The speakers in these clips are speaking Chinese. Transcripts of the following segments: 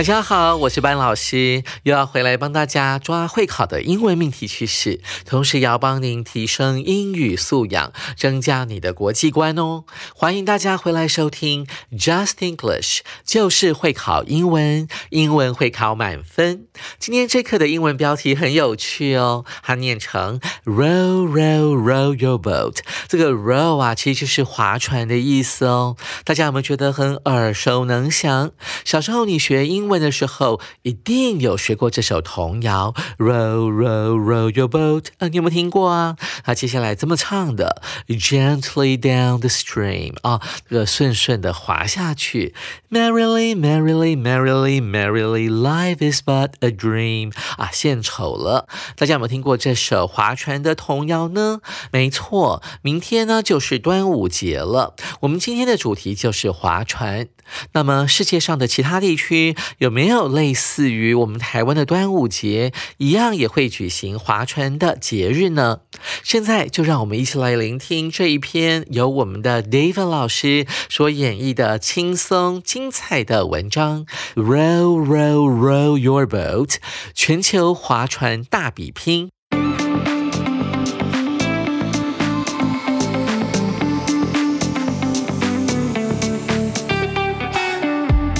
大家好，我是班老师，又要回来帮大家抓会考的英文命题趋势，同时也要帮您提升英语素养，增加你的国际观哦。欢迎大家回来收听 Just English，就是会考英文，英文会考满分。今天这课的英文标题很有趣哦，它念成 Row row row your boat。这个 row 啊，其实是划船的意思哦。大家有没有觉得很耳熟能详？小时候你学英的时候，一定有学过这首童谣，Row, row, row your boat。啊，你有没有听过啊？那接下来这么唱的，Gently down the stream。啊，这个顺顺的滑下去，Merrily, merrily, merrily, merrily, life is but a dream。啊，献丑了。大家有没有听过这首划船的童谣呢？没错，明天呢就是端午节了。我们今天的主题就是划船。那么世界上的其他地区有没有类似于我们台湾的端午节一样也会举行划船的节日呢？现在就让我们一起来聆听这一篇由我们的 David 老师所演绎的轻松精彩的文章。Row, row, row your boat，全球划船大比拼。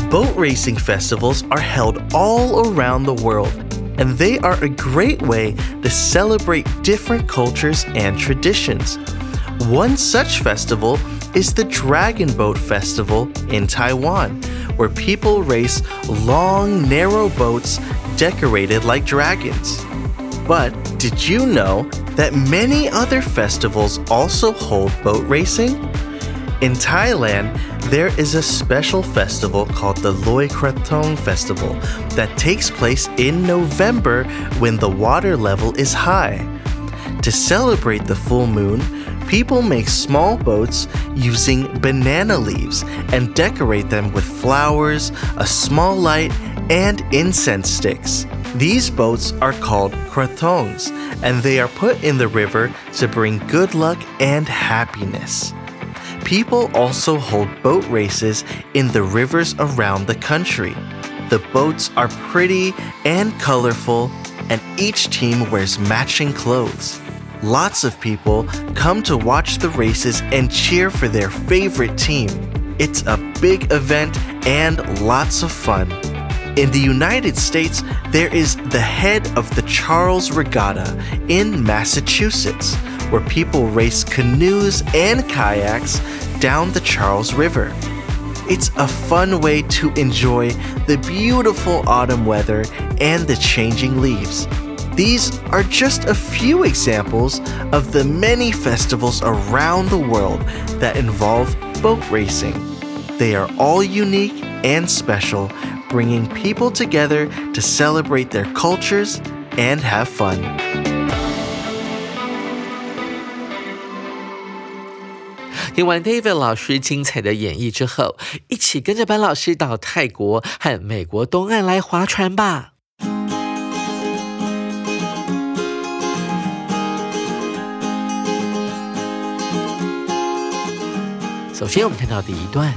Boat racing festivals are held all around the world, and they are a great way to celebrate different cultures and traditions. One such festival is the Dragon Boat Festival in Taiwan, where people race long, narrow boats decorated like dragons. But did you know that many other festivals also hold boat racing? In Thailand, there is a special festival called the Loi Krathong Festival that takes place in November when the water level is high. To celebrate the full moon, people make small boats using banana leaves and decorate them with flowers, a small light, and incense sticks. These boats are called krathongs, and they are put in the river to bring good luck and happiness. People also hold boat races in the rivers around the country. The boats are pretty and colorful, and each team wears matching clothes. Lots of people come to watch the races and cheer for their favorite team. It's a big event and lots of fun. In the United States, there is the head of the Charles Regatta in Massachusetts, where people race canoes and kayaks down the Charles River. It's a fun way to enjoy the beautiful autumn weather and the changing leaves. These are just a few examples of the many festivals around the world that involve boat racing. They are all unique and special, bringing people together to celebrate their cultures and have fun. 听完 David 老师精彩的演绎之后，一起跟着班老师到泰国和美国东岸来划船吧。 首先，我们看到第一段。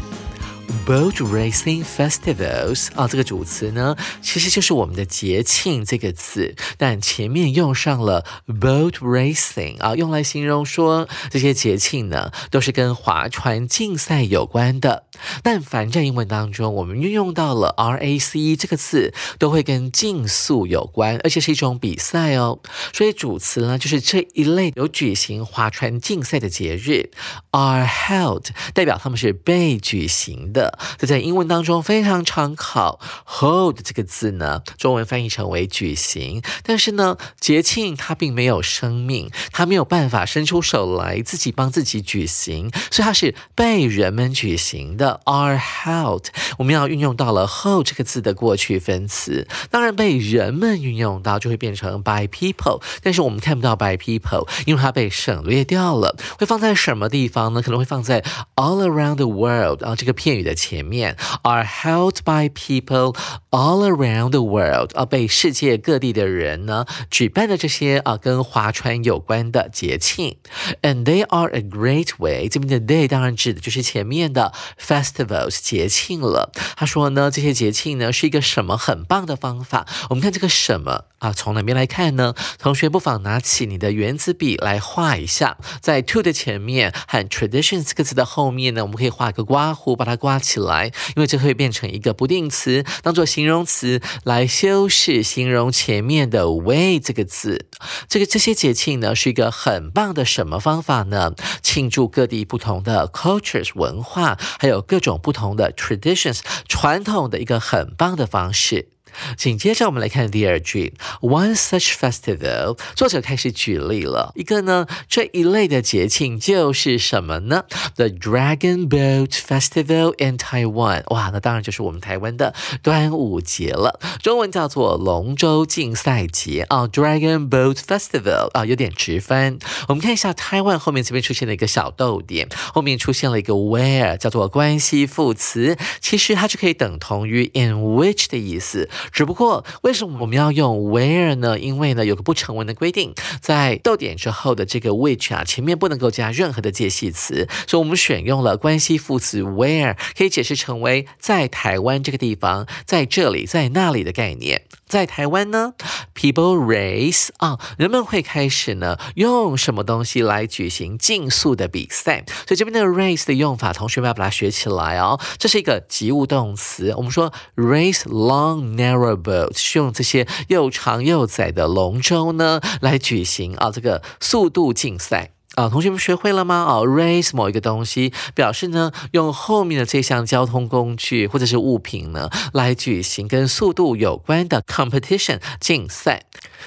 Boat racing festivals 啊，这个主词呢，其实就是我们的节庆这个字，但前面用上了 boat racing 啊，用来形容说这些节庆呢，都是跟划船竞赛有关的。但凡在英文当中，我们运用到了 race 这个字，都会跟竞速有关，而且是一种比赛哦。所以主词呢，就是这一类有举行划船竞赛的节日，are held，代表他们是被举行的。这在英文当中非常常考，hold 这个字呢，中文翻译成为举行。但是呢，节庆它并没有生命，它没有办法伸出手来自己帮自己举行，所以它是被人们举行的。are held，我们要运用到了 hold 这个字的过去分词，当然被人们运用到就会变成 by people，但是我们看不到 by people，因为它被省略掉了。会放在什么地方呢？可能会放在 all around the world 啊这个片语的前面，are held by people all around the world 啊被世界各地的人呢举办的这些啊跟划船有关的节庆，and they are a great way。这边的 they 当然指的就是前面的 festivals 节庆了。他说呢，这些节庆呢是一个什么很棒的方法？我们看这个什么啊，从哪边来看呢？同学不妨拿起你的圆珠笔来画一下，在 to 的前面和 tradition 这个词的后面呢，我们可以画个刮胡，把它刮起起来，因为这会变成一个不定词，当做形容词来修饰形容前面的 way 这个字。这个这些节庆呢，是一个很棒的什么方法呢？庆祝各地不同的 cultures 文化，还有各种不同的 traditions 传统的一个很棒的方式。紧接着，我们来看第二句，One such festival，作者开始举例了。一个呢，这一类的节庆就是什么呢？The Dragon Boat Festival in Taiwan，哇，那当然就是我们台湾的端午节了，中文叫做龙舟竞赛节。啊，Dragon Boat Festival 啊，有点直翻。我们看一下 Taiwan 后面这边出现了一个小逗点，后面出现了一个 where，叫做关系副词，其实它就可以等同于 in which 的意思。只不过，为什么我们要用 where 呢？因为呢，有个不成文的规定，在逗点之后的这个 which 啊，前面不能够加任何的介系词，所以我们选用了关系副词 where，可以解释成为在台湾这个地方，在这里，在那里的概念。在台湾呢，people race 啊，人们会开始呢用什么东西来举行竞速的比赛？所以这边的 race 的用法，同学们要把它学起来哦。这是一个及物动词，我们说 race long narrow boat 是用这些又长又窄的龙舟呢来举行啊这个速度竞赛。啊，同学们学会了吗？哦，raise 某一个东西，表示呢用后面的这项交通工具或者是物品呢来举行跟速度有关的 competition 竞赛。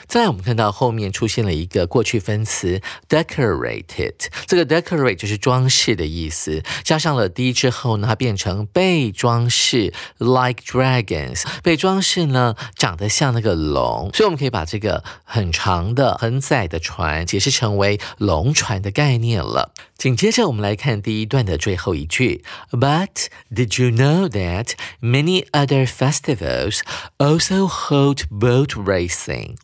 再来，我们看到后面出现了一个过去分词 decorated，这个 decorate 就是装饰的意思，加上了 d 之后呢，它变成被装饰，like dragons，被装饰呢长得像那个龙，所以我们可以把这个很长的、很窄的船解释成为龙船的概念了。紧接着，我们来看第一段的最后一句，But did you know that many other festivals also hold boat racing？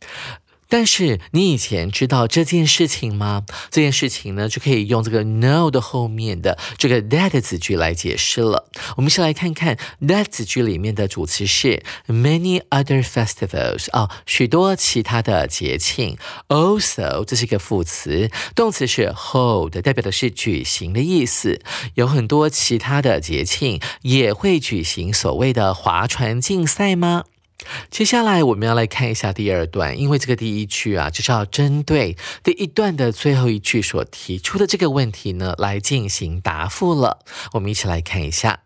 但是你以前知道这件事情吗？这件事情呢，就可以用这个 know 的后面的这个 that 子句来解释了。我们先来看看 that 子句里面的主词是 many other festivals 啊，许多其他的节庆。Also，这是一个副词，动词是 hold，代表的是举行的意思。有很多其他的节庆也会举行所谓的划船竞赛吗？接下来我们要来看一下第二段，因为这个第一句啊，就是要针对第一段的最后一句所提出的这个问题呢，来进行答复了。我们一起来看一下。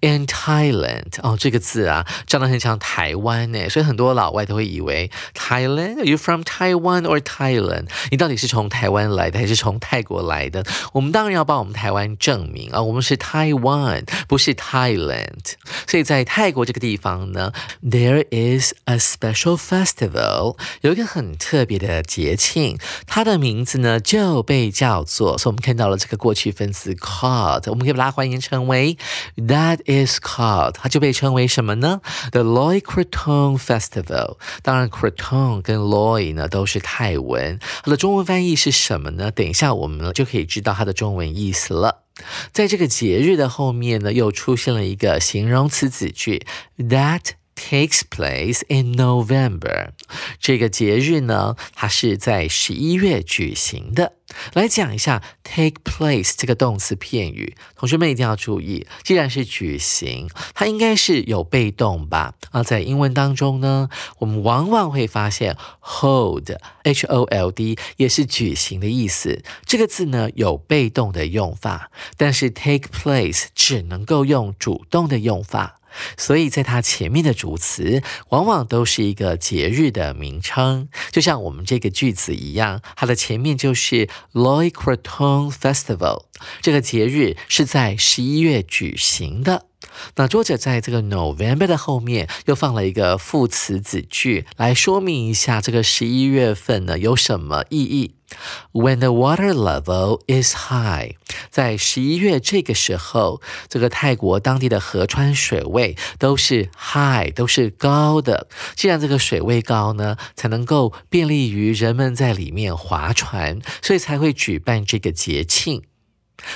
In Thailand，哦，这个字啊，长得很像台湾呢，所以很多老外都会以为 Thailand，Are you from Taiwan or Thailand？你到底是从台湾来的还是从泰国来的？我们当然要帮我们台湾证明啊，我们是 Taiwan，不是 Thailand。所以在泰国这个地方呢，There is a special festival，有一个很特别的节庆，它的名字呢就被叫做，所以我们看到了这个过去分词 called，我们可以把它还原成为 that。Is called，它就被称为什么呢？The Loy Krathong Festival。当然，Krathong 跟 Loy 呢都是泰文，它的中文翻译是什么呢？等一下我们就可以知道它的中文意思了。在这个节日的后面呢，又出现了一个形容词子句，That takes place in November。这个节日呢，它是在十一月举行的。来讲一下 take place 这个动词片语，同学们一定要注意，既然是举行，它应该是有被动吧？啊，在英文当中呢，我们往往会发现 hold h o l d 也是举行的意思。这个字呢有被动的用法，但是 take place 只能够用主动的用法。所以，在它前面的主词往往都是一个节日的名称，就像我们这个句子一样，它的前面就是 Loy Croton Festival，这个节日是在十一月举行的。那作者在这个 November 的后面又放了一个副词子句，来说明一下这个十一月份呢有什么意义。When the water level is high，在十一月这个时候，这个泰国当地的河川水位都是 high，都是高的。既然这个水位高呢，才能够便利于人们在里面划船，所以才会举办这个节庆。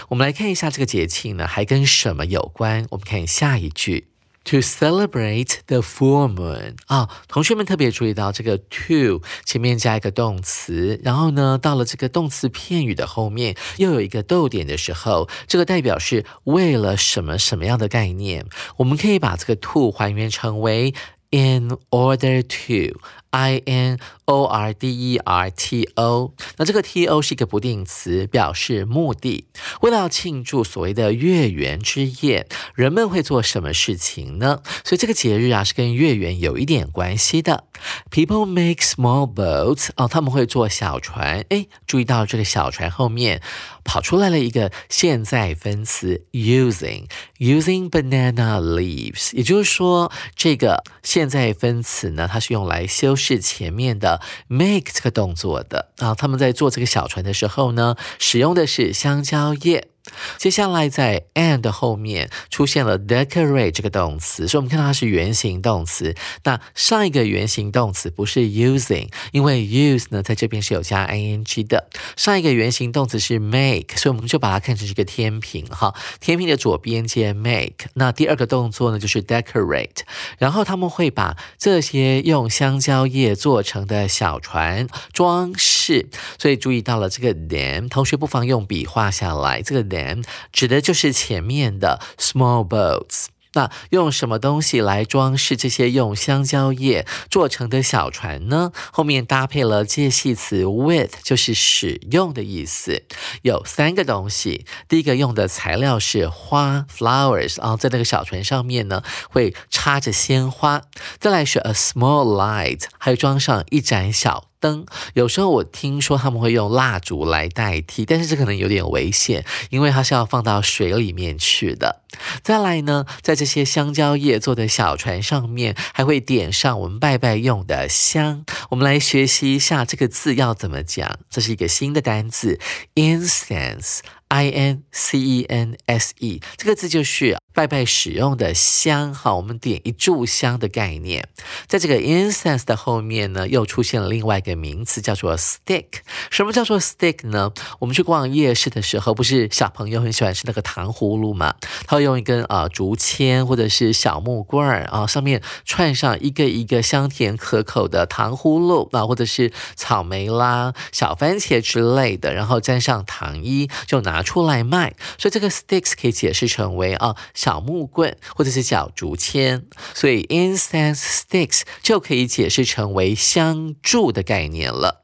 我们来看一下这个节庆呢，还跟什么有关？我们看下一句，to celebrate the full moon 啊，同学们特别注意到这个 to 前面加一个动词，然后呢，到了这个动词片语的后面又有一个逗点的时候，这个代表是为了什么什么样的概念？我们可以把这个 to 还原成为 in order to。I N O R D E R T O，那这个 T O 是一个不定词，表示目的。为了要庆祝所谓的月圆之夜，人们会做什么事情呢？所以这个节日啊是跟月圆有一点关系的。People make small boats，哦，他们会做小船。哎，注意到这个小船后面跑出来了一个现在分词 using，using banana leaves，也就是说这个现在分词呢，它是用来修。饰前面的 make 这个动作的啊，他们在做这个小船的时候呢，使用的是香蕉叶。接下来在 and 后面出现了 decorate 这个动词，所以我们看到它是原形动词。那上一个原形动词不是 using，因为 use 呢在这边是有加 ing 的。上一个原形动词是 make，所以我们就把它看成是一个天平哈，天平的左边接 make。那第二个动作呢就是 decorate，然后他们会把这些用香蕉叶做成的小船装饰。所以注意到了这个 them，同学不妨用笔画下来这个。Them 指的就是前面的 small boats。那用什么东西来装饰这些用香蕉叶做成的小船呢？后面搭配了介系词 with，就是使用的意思。有三个东西，第一个用的材料是花 flowers 啊，在那个小船上面呢会插着鲜花。再来是 a small light，还有装上一盏小。灯有时候我听说他们会用蜡烛来代替，但是这可能有点危险，因为它是要放到水里面去的。再来呢，在这些香蕉叶做的小船上面，还会点上我们拜拜用的香。我们来学习一下这个字要怎么讲，这是一个新的单字，incense。I N C E N S E 这个字就是拜拜使用的香，哈，我们点一炷香的概念。在这个 incense 的后面呢，又出现了另外一个名词，叫做 stick。什么叫做 stick 呢？我们去逛夜市的时候，不是小朋友很喜欢吃那个糖葫芦吗？他会用一根啊竹签或者是小木棍儿啊，上面串上一个一个香甜可口的糖葫芦啊，或者是草莓啦、小番茄之类的，然后沾上糖衣，就拿。出来卖，所以这个 sticks 可以解释成为啊小木棍或者是小竹签，所以 incense sticks 就可以解释成为香柱的概念了。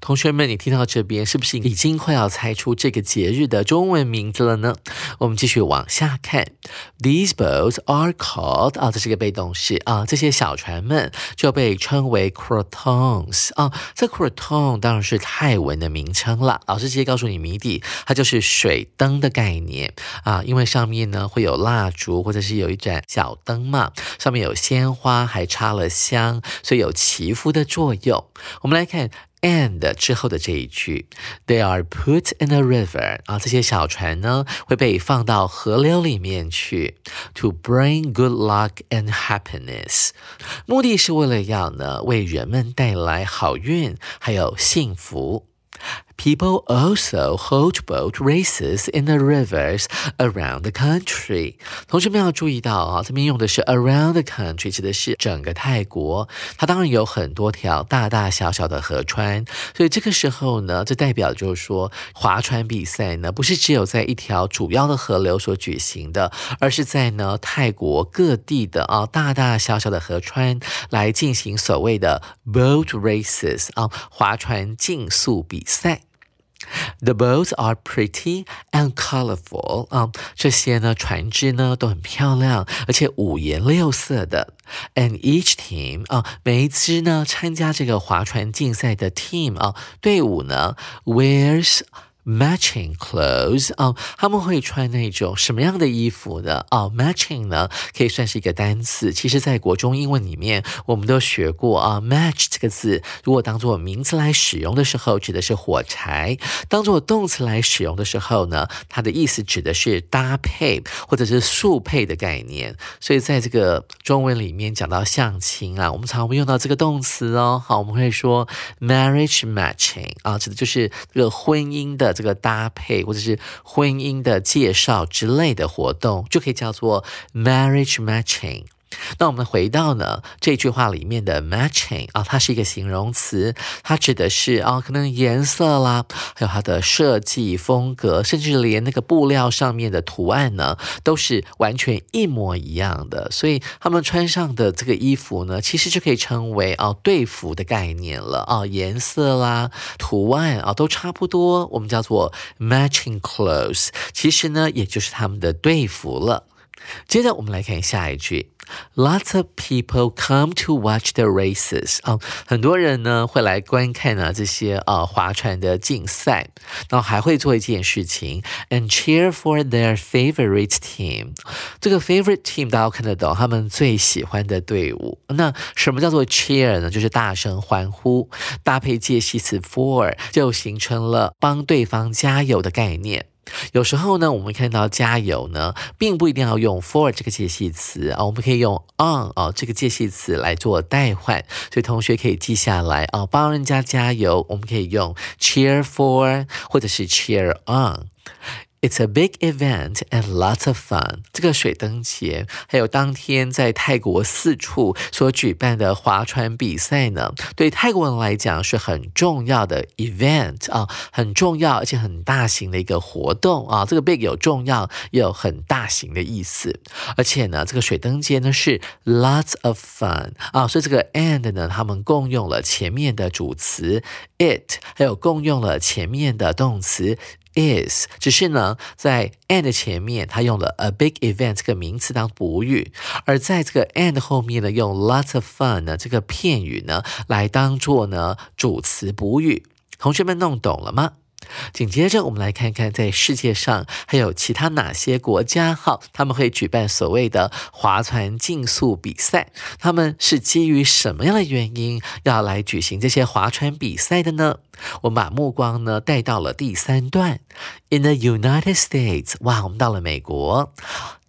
同学们，你听到这边是不是已经快要猜出这个节日的中文名字了呢？我们继续往下看，These boats are called 啊，这是个被动式啊，这些小船们就被称为 crotons 啊。这 croton 当然是泰文的名称了。老师直接告诉你谜底，它就是水灯的概念啊，因为上面呢会有蜡烛或者是有一盏小灯嘛，上面有鲜花，还插了香，所以有祈福的作用。我们来看。And 之后的这一句，They are put in a river 啊，这些小船呢会被放到河流里面去，to bring good luck and happiness，目的是为了要呢为人们带来好运还有幸福。People also hold boat races in the rivers around the country。同学们要注意到啊，这边用的是 around the country，指的是整个泰国。它当然有很多条大大小小的河川，所以这个时候呢，这代表就是说，划船比赛呢，不是只有在一条主要的河流所举行的，而是在呢泰国各地的啊大大小小的河川来进行所谓的 boat races 啊划船竞速比赛。The boats are pretty and colorful 啊，这些呢船只呢都很漂亮，而且五颜六色的。And each team 啊，每一支呢参加这个划船竞赛的 team 啊队伍呢 wears。Matching clothes 啊，他们会穿那种什么样的衣服呢？啊，matching 呢可以算是一个单词。其实，在国中英文里面，我们都学过啊，match 这个字，如果当做名词来使用的时候，指的是火柴；当做动词来使用的时候呢，它的意思指的是搭配或者是速配的概念。所以，在这个中文里面讲到相亲啊，我们常常会用到这个动词哦。好，我们会说 marriage matching 啊，指的就是这个婚姻的。这个搭配或者是婚姻的介绍之类的活动，就可以叫做 marriage matching。那我们回到呢这句话里面的 matching 啊，它是一个形容词，它指的是啊，可能颜色啦，还有它的设计风格，甚至连那个布料上面的图案呢，都是完全一模一样的。所以他们穿上的这个衣服呢，其实就可以称为啊对服的概念了啊，颜色啦、图案啊都差不多，我们叫做 matching clothes。其实呢，也就是他们的队服了。接着我们来看下一句。Lots of people come to watch the races 啊，很多人呢会来观看呢这些啊划船的竞赛，然后还会做一件事情，and cheer for their favorite team。这个 favorite team 大家看得懂，他们最喜欢的队伍。那什么叫做 cheer 呢？就是大声欢呼，搭配介系词 for，就形成了帮对方加油的概念。有时候呢，我们看到加油呢，并不一定要用 for 这个介系词啊，我们可以用 on 啊这个介系词来做代换，所以同学可以记下来啊，帮人家加油，我们可以用 cheer for 或者是 cheer on。It's a big event and lots of fun。这个水灯节，还有当天在泰国四处所举办的划船比赛呢，对泰国人来讲是很重要的 event 啊，很重要而且很大型的一个活动啊。这个 big 有重要，也有很大型的意思。而且呢，这个水灯节呢是 lots of fun 啊，所以这个 and 呢，他们共用了前面的主词 it，还有共用了前面的动词。is，只是呢，在 and 前面，它用了 a big event 这个名词当补语，而在这个 and 后面呢，用 lots of fun 呢这个片语呢来当做呢主词补语。同学们弄懂了吗？紧接着，我们来看看在世界上还有其他哪些国家，哈，他们会举办所谓的划船竞速比赛。他们是基于什么样的原因要来举行这些划船比赛的呢？我们把目光呢带到了第三段，In the United States，哇，我们到了美国。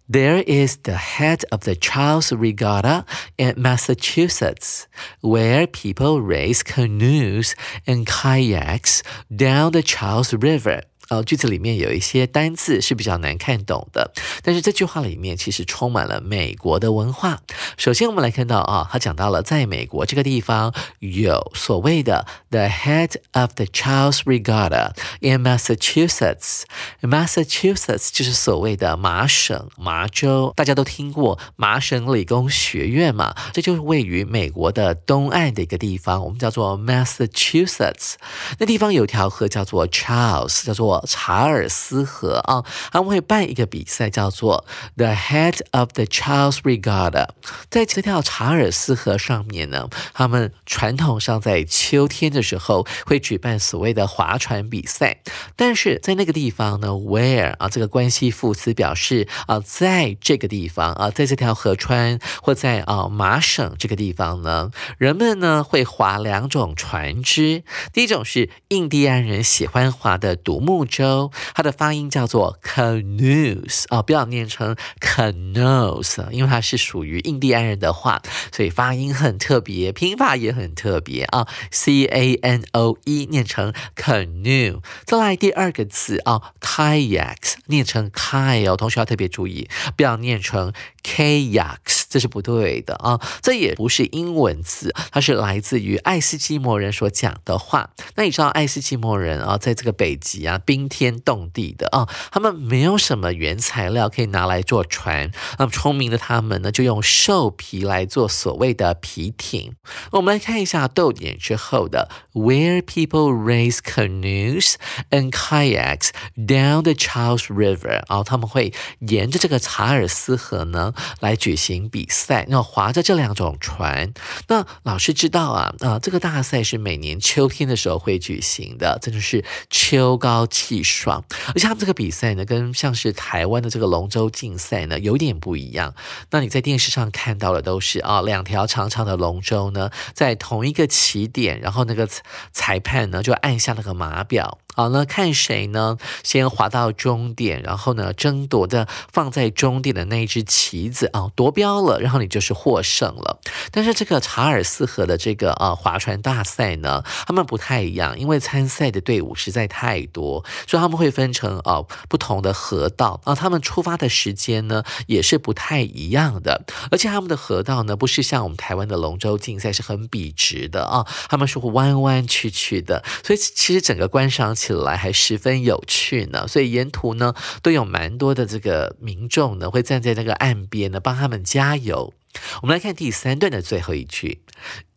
There is the head of the Charles Regatta in Massachusetts, where people race canoes and kayaks down the Charles River. 呃，句子里面有一些单字是比较难看懂的，但是这句话里面其实充满了美国的文化。首先，我们来看到啊，他讲到了在美国这个地方有所谓的 the head of the Charles Regatta in Massachusetts。Massachusetts 就是所谓的麻省麻州，大家都听过麻省理工学院嘛？这就是位于美国的东岸的一个地方，我们叫做 Massachusetts。那地方有条河叫做 Charles，叫做。查尔斯河啊，他们会办一个比赛，叫做 The Head of the Charles Regatta。在这条查尔斯河上面呢，他们传统上在秋天的时候会举办所谓的划船比赛。但是在那个地方呢，Where 啊，这个关系副词表示啊，在这个地方啊，在这条河川或在啊麻省这个地方呢，人们呢会划两种船只。第一种是印第安人喜欢划的独木。木舟，它的发音叫做 canoes 啊，不要念成 canoes，因为它是属于印第安人的话，所以发音很特别，拼法也很特别啊，c a n o e 念成 canoe。再来第二个字啊，kayaks 念成 kay 哦，同学要特别注意，不要念成 kayaks。这是不对的啊！这也不是英文字，它是来自于爱斯基摩人所讲的话。那你知道爱斯基摩人啊，在这个北极啊，冰天冻地的啊，他们没有什么原材料可以拿来做船。那么聪明的他们呢，就用兽皮来做所谓的皮艇。我们来看一下逗点之后的 Where people raise canoes and kayaks down the Charles River 啊，他们会沿着这个查尔斯河呢来举行比。比赛，那划着这两种船，那老师知道啊啊，这个大赛是每年秋天的时候会举行的，真的是秋高气爽。而且他们这个比赛呢，跟像是台湾的这个龙舟竞赛呢，有点不一样。那你在电视上看到的都是啊，两条长长的龙舟呢，在同一个起点，然后那个裁判呢就按下那个码表。好，那看谁呢？先滑到终点，然后呢，争夺的放在终点的那一只旗子啊，夺标了，然后你就是获胜了。但是这个查尔斯河的这个呃划船大赛呢，他们不太一样，因为参赛的队伍实在太多，所以他们会分成啊不同的河道啊，他们出发的时间呢也是不太一样的，而且他们的河道呢不是像我们台湾的龙舟竞赛是很笔直的啊，他们是弯弯曲曲的，所以其实整个观赏。起来还十分有趣呢，所以沿途呢都有蛮多的这个民众呢会站在那个岸边呢帮他们加加油。我们来看第三段的最后一句。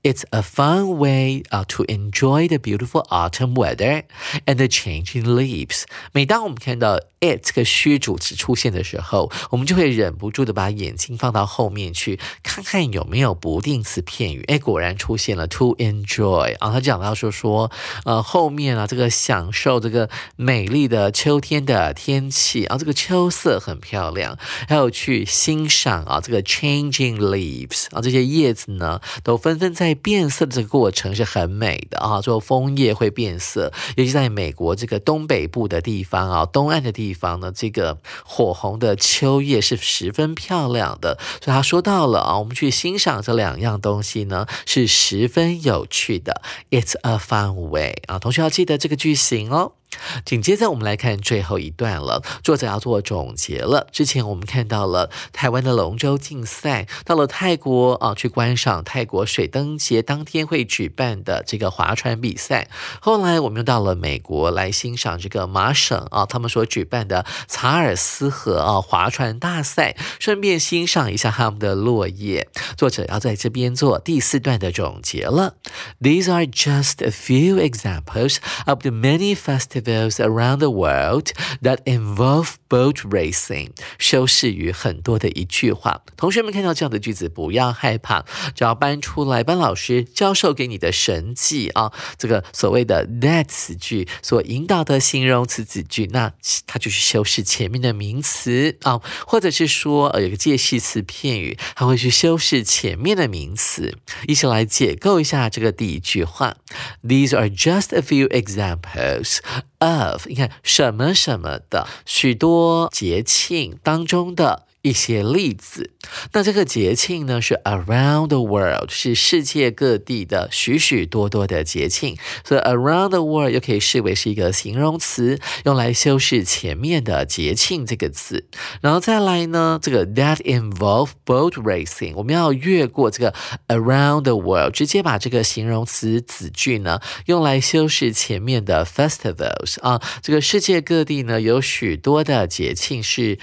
It's a fun way uh, to enjoy the beautiful autumn weather and the changing leaves. 每当我们看到 it 这个虚主词出现的时候，我们就会忍不住的把眼睛放到后面去，看看有没有不定词片语。哎，果然出现了 to enjoy 啊，他讲到说说，呃，后面啊，这个享受这个美丽的秋天的天气啊，这个秋色很漂亮，还有去欣赏啊，这个 changing leaves 啊，这些叶子呢，都纷纷在。变色的这个过程是很美的啊，做枫叶会变色，尤其在美国这个东北部的地方啊，东岸的地方呢，这个火红的秋叶是十分漂亮的。所以他说到了啊，我们去欣赏这两样东西呢，是十分有趣的。It's a fun way 啊，同学要记得这个句型哦。紧接着，我们来看最后一段了。作者要做总结了。之前我们看到了台湾的龙舟竞赛，到了泰国啊，去观赏泰国水灯节当天会举办的这个划船比赛。后来我们又到了美国来欣赏这个麻省啊，他们所举办的查尔斯河啊划船大赛，顺便欣赏一下他们的落叶。作者要在这边做第四段的总结了。These are just a few examples of the many festivals. Festivals around the world that involve boat racing，修饰于很多的一句话。同学们看到这样的句子，不要害怕，只要搬出来，班老师教授给你的神迹啊，这个所谓的 that 词句所引导的形容词子句，那它就是修饰前面的名词啊，或者是说呃有个介系词片语，它会去修饰前面的名词。一起来解构一下这个第一句话：These are just a few examples。of，你看什么什么的许多节庆当中的。一些例子，那这个节庆呢是 around the world，是世界各地的许许多多的节庆，所以 around the world 又可以视为是一个形容词，用来修饰前面的节庆这个词。然后再来呢，这个 that involve boat racing，我们要越过这个 around the world，直接把这个形容词子句呢用来修饰前面的 festivals 啊，这个世界各地呢有许多的节庆是。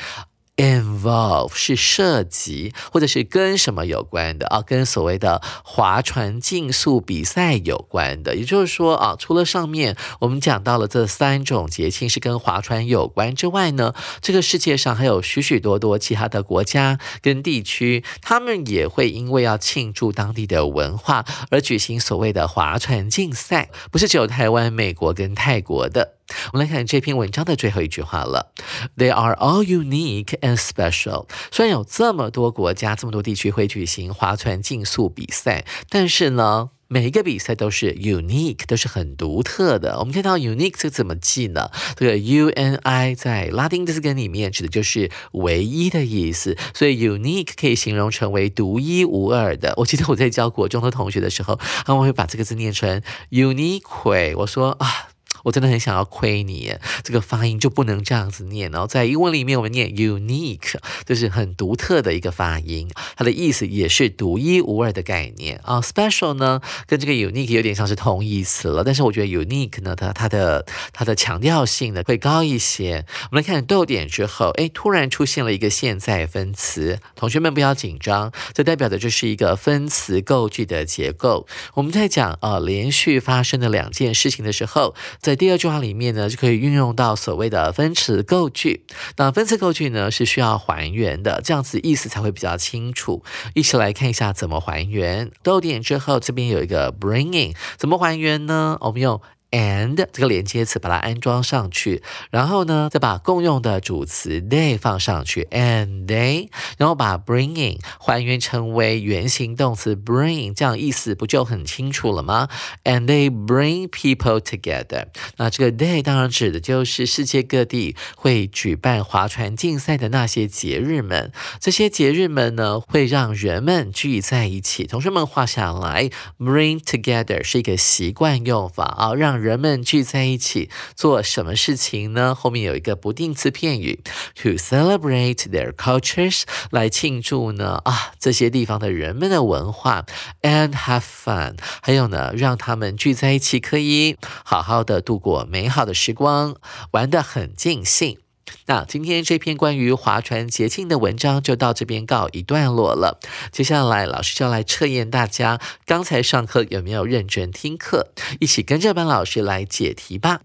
Involve 是涉及或者是跟什么有关的啊？跟所谓的划船竞速比赛有关的。也就是说啊，除了上面我们讲到了这三种节庆是跟划船有关之外呢，这个世界上还有许许多多其他的国家跟地区，他们也会因为要庆祝当地的文化而举行所谓的划船竞赛，不是只有台湾、美国跟泰国的。我们来看这篇文章的最后一句话了。They are all unique and special。虽然有这么多国家、这么多地区会举行划船竞速比赛，但是呢，每一个比赛都是 unique，都是很独特的。我们看到 unique 这怎么记呢？这个 U N I 在拉丁字根里面指的就是唯一的意思，所以 unique 可以形容成为独一无二的。我记得我在教国中的同学的时候，他们会把这个字念成 unique。我说啊。我真的很想要亏你，这个发音就不能这样子念。然后在英文里面，我们念 unique，就是很独特的一个发音，它的意思也是独一无二的概念啊。special 呢，跟这个 unique 有点像是同义词了，但是我觉得 unique 呢，它它的它的强调性呢会高一些。我们来看逗点之后，哎，突然出现了一个现在分词，同学们不要紧张，这代表的就是一个分词构句的结构。我们在讲啊连续发生的两件事情的时候，在第二句话里面呢，就可以运用到所谓的分词构句。那分词构句呢，是需要还原的，这样子意思才会比较清楚。一起来看一下怎么还原。逗点之后，这边有一个 bringing，怎么还原呢？我们用。And 这个连接词把它安装上去，然后呢，再把共用的主词 they 放上去，and they，然后把 bringing 还原成为原形动词 bring，这样意思不就很清楚了吗？And they bring people together。那这个 they 当然指的就是世界各地会举办划船竞赛的那些节日们。这些节日们呢，会让人们聚在一起。同学们画下来，bring together 是一个习惯用法啊，让。人们聚在一起做什么事情呢？后面有一个不定词片语，to celebrate their cultures，来庆祝呢啊这些地方的人们的文化，and have fun，还有呢让他们聚在一起可以好好的度过美好的时光，玩得很尽兴。那今天这篇关于划船节庆的文章就到这边告一段落了。接下来老师就来测验大家刚才上课有没有认真听课，一起跟着班老师来解题吧。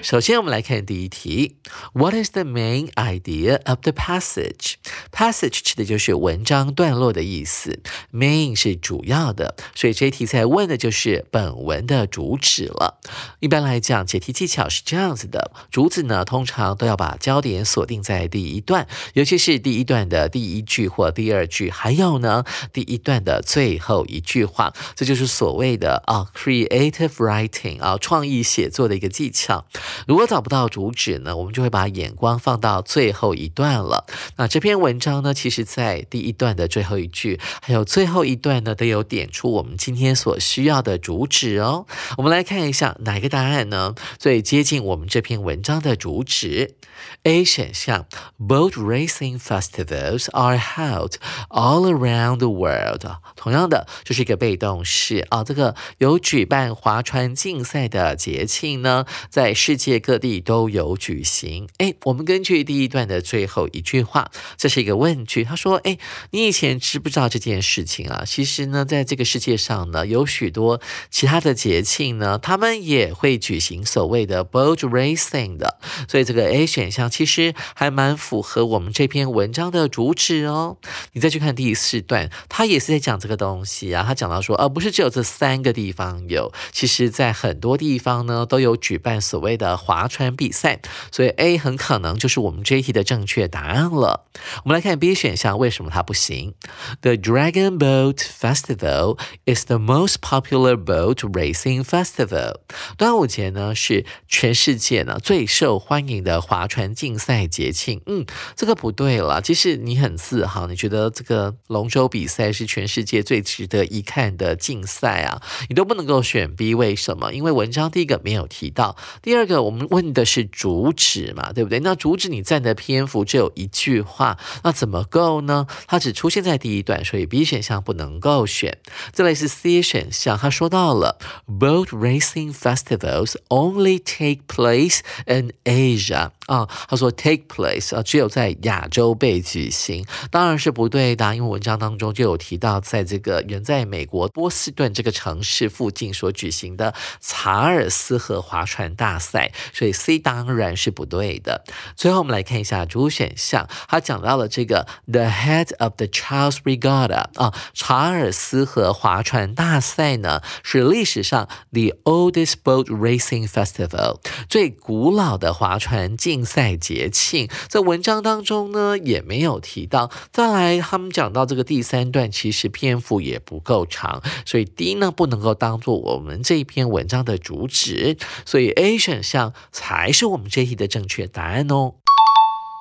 首先，我们来看第一题。What is the main idea of the passage? Passage 指的就是文章段落的意思，main 是主要的，所以这题在问的就是本文的主旨了。一般来讲，解题技巧是这样子的：主旨呢，通常都要把焦点锁定在第一段，尤其是第一段的第一句或第二句，还有呢，第一段的最后一句话。这就是所谓的啊，creative writing 啊，创意写作的一个技巧。如果找不到主旨呢，我们就会把眼光放到最后一段了。那这篇文章呢，其实在第一段的最后一句，还有最后一段呢，都有点出我们今天所需要的主旨哦。我们来看一下哪个答案呢，最接近我们这篇文章的主旨？A 选项，Boat racing festivals are held all around the world。同样的，就是一个被动式啊。这个有举办划船竞赛的节庆呢，在世界各地都有举行。哎，我们根据第一段的最后一句话，这是一个问句。他说：“哎，你以前知不知道这件事情啊？其实呢，在这个世界上呢，有许多其他的节庆呢，他们也会举行所谓的 boat racing 的。所以这个 A 选项其实还蛮符合我们这篇文章的主旨哦。你再去看第四段，他也是在讲这个东西啊。他讲到说，而不是只有这三个地方有，其实在很多地方呢，都有举办所谓的划船比赛。所以 A 很可能就是我们这一题的正确答案了。我们来看 B 选项，为什么它不行？The Dragon Boat Festival is the most popular boat racing festival。端午节呢是全世界呢最受欢迎的划船竞赛节庆。嗯，这个不对了。即使你很自豪，你觉得这个龙舟比赛是全世界最值得一看的竞赛啊，你都不能够选 B。为什么？因为文章第一个没有提到，第二个我们问的是主旨嘛，对不对？那主旨你占的篇幅只有一句话，那怎么够呢？它只出现在第一段，所以 B 选项不能够选。再来是 C 选项，他说到了 boat racing festivals only take place in Asia 啊，他说 take place 啊，只有在亚洲被举行，当然是不对的，因为文章当中就有提到，在这个远在美国波士顿这个城市附近所举行的查尔斯河划船大赛。所以 C 当然是不对的。最后我们来看一下主选项，他讲到了这个 The head of the Charles Regatta 啊，查尔斯河划船大赛呢是历史上 the oldest boat racing festival 最古老的划船竞赛节庆，在文章当中呢也没有提到。再来，他们讲到这个第三段，其实篇幅也不够长，所以 D 呢不能够当做我们这一篇文章的主旨，所以 A 选项才是我们这题的正确答案哦。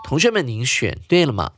同学们，您选对了吗？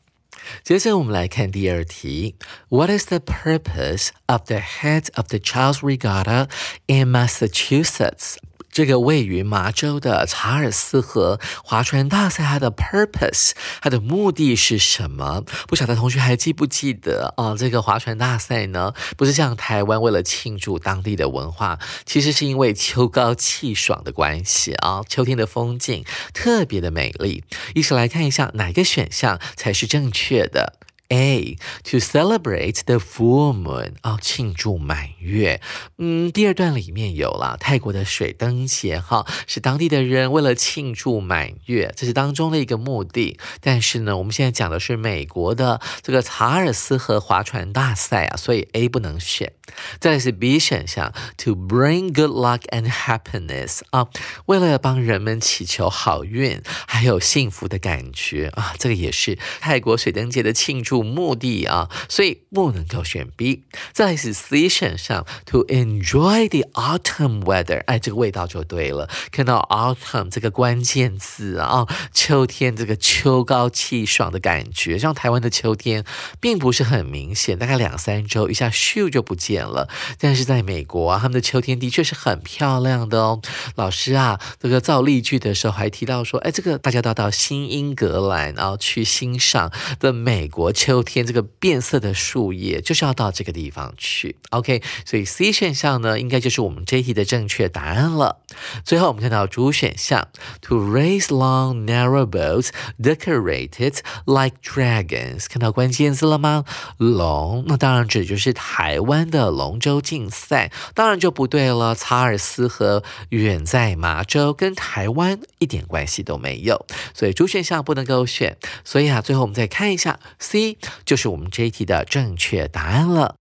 接着我们来看第二题：What is the purpose of the head of the Charles Regatta in Massachusetts？这个位于麻州的查尔斯河划船大赛，它的 purpose，它的目的是什么？不晓得同学还记不记得啊？这个划船大赛呢，不是像台湾为了庆祝当地的文化，其实是因为秋高气爽的关系啊，秋天的风景特别的美丽。一起来看一下哪个选项才是正确的。A to celebrate the full moon 啊，庆祝满月。嗯，第二段里面有了泰国的水灯节哈，是当地的人为了庆祝满月，这是当中的一个目的。但是呢，我们现在讲的是美国的这个查尔斯河划船大赛啊，所以 A 不能选。再来是 B 选项，to bring good luck and happiness 啊，为了帮人们祈求好运还有幸福的感觉啊，这个也是泰国水灯节的庆祝目的啊，所以不能够选 B。再是 C 选项，to enjoy the autumn weather，哎，这个味道就对了，看到 autumn 这个关键字啊，秋天这个秋高气爽的感觉，像台湾的秋天并不是很明显，大概两三周一下咻就不见。了，但是在美国啊，他们的秋天的确是很漂亮的哦。老师啊，这个造例句的时候还提到说，哎，这个大家都到新英格兰，然后去欣赏的美国秋秋天这个变色的树叶，就是要到这个地方去。OK，所以 C 选项呢，应该就是我们这一题的正确答案了。最后我们看到主选项，To raise long narrow boats decorated like dragons，看到关键字了吗？龙，那当然指就是台湾的。龙舟竞赛当然就不对了，查尔斯河远在麻州，跟台湾一点关系都没有，所以主选项不能够选。所以啊，最后我们再看一下，C 就是我们这一题的正确答案了。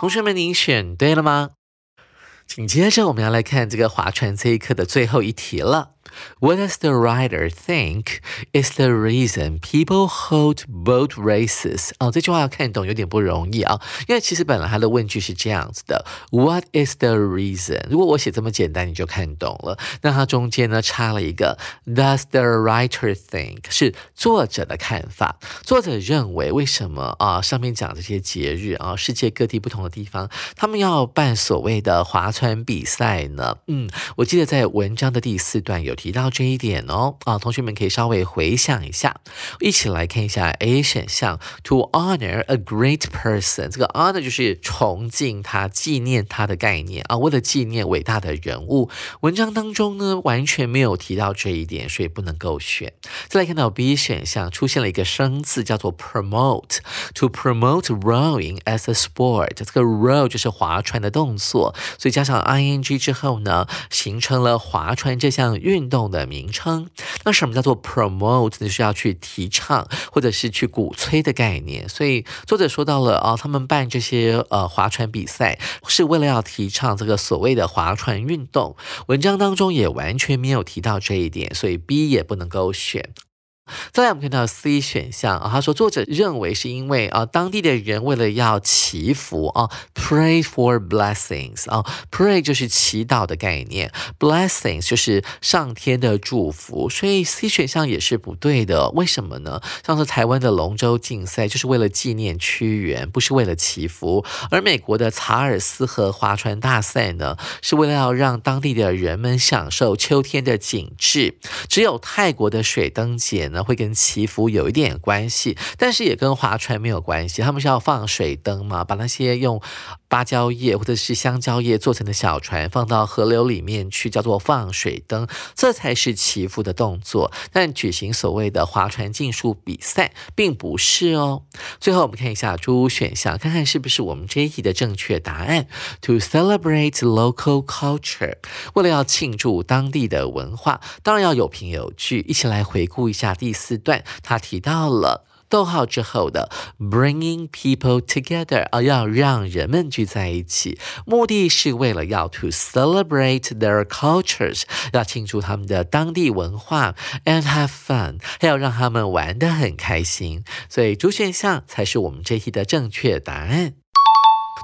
同学们，您选对了吗？紧接着我们要来看这个划船这一课的最后一题了。What does the writer think is the reason people hold boat races？哦，这句话要看懂有点不容易啊，因为其实本来它的问句是这样子的：What is the reason？如果我写这么简单，你就看懂了。那它中间呢插了一个 Does the writer think？是作者的看法。作者认为为什么啊？上面讲这些节日啊，世界各地不同的地方，他们要办所谓的划船比赛呢？嗯，我记得在文章的第四段有。提到这一点哦，啊，同学们可以稍微回想一下，一起来看一下 A 选项，to honor a great person，这个 honor 就是崇敬他、纪念他的概念啊，为了纪念伟大的人物。文章当中呢完全没有提到这一点，所以不能够选。再来看到 B 选项出现了一个生字，叫做 promote，to promote rowing as a sport，这个 row 就是划船的动作，所以加上 ing 之后呢，形成了划船这项运。动的名称，那什么叫做 promote？就是要去提倡或者是去鼓吹的概念。所以作者说到了啊，他们办这些呃划船比赛是为了要提倡这个所谓的划船运动。文章当中也完全没有提到这一点，所以 B 也不能够选。再来，我们看到 C 选项啊，他说作者认为是因为啊，当地的人为了要祈福啊，pray for blessings 啊，pray 就是祈祷的概念，blessings 就是上天的祝福，所以 C 选项也是不对的。为什么呢？像是台湾的龙舟竞赛就是为了纪念屈原，不是为了祈福；而美国的查尔斯河划船大赛呢，是为了要让当地的人们享受秋天的景致。只有泰国的水灯节呢。会跟祈福有一点关系，但是也跟划船没有关系。他们是要放水灯嘛，把那些用芭蕉叶或者是香蕉叶做成的小船放到河流里面去，叫做放水灯，这才是祈福的动作。但举行所谓的划船竞速比赛，并不是哦。最后我们看一下诸选项，看看是不是我们这一题的正确答案。To celebrate local culture，为了要庆祝当地的文化，当然要有凭有据。一起来回顾一下第第四段，他提到了逗号之后的 bringing people together，啊，要让人们聚在一起，目的是为了要 to celebrate their cultures，要庆祝他们的当地文化，and have fun，还要让他们玩得很开心。所以主选项才是我们这题的正确答案。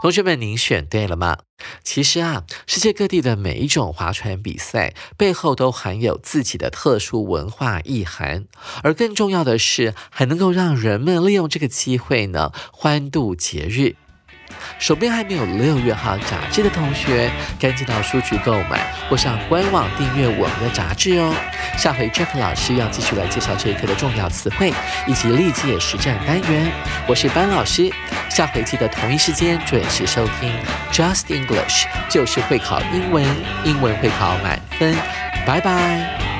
同学们，您选对了吗？其实啊，世界各地的每一种划船比赛背后都含有自己的特殊文化意涵，而更重要的是，还能够让人们利用这个机会呢，欢度节日。手边还没有六月号杂志的同学，赶紧到书局购买或上官网订阅我们的杂志哦。下回 Jack 老师要继续来介绍这一课的重要词汇以及历届实战单元。我是班老师，下回记得同一时间准时收听 Just English，就是会考英文，英文会考满分。拜拜。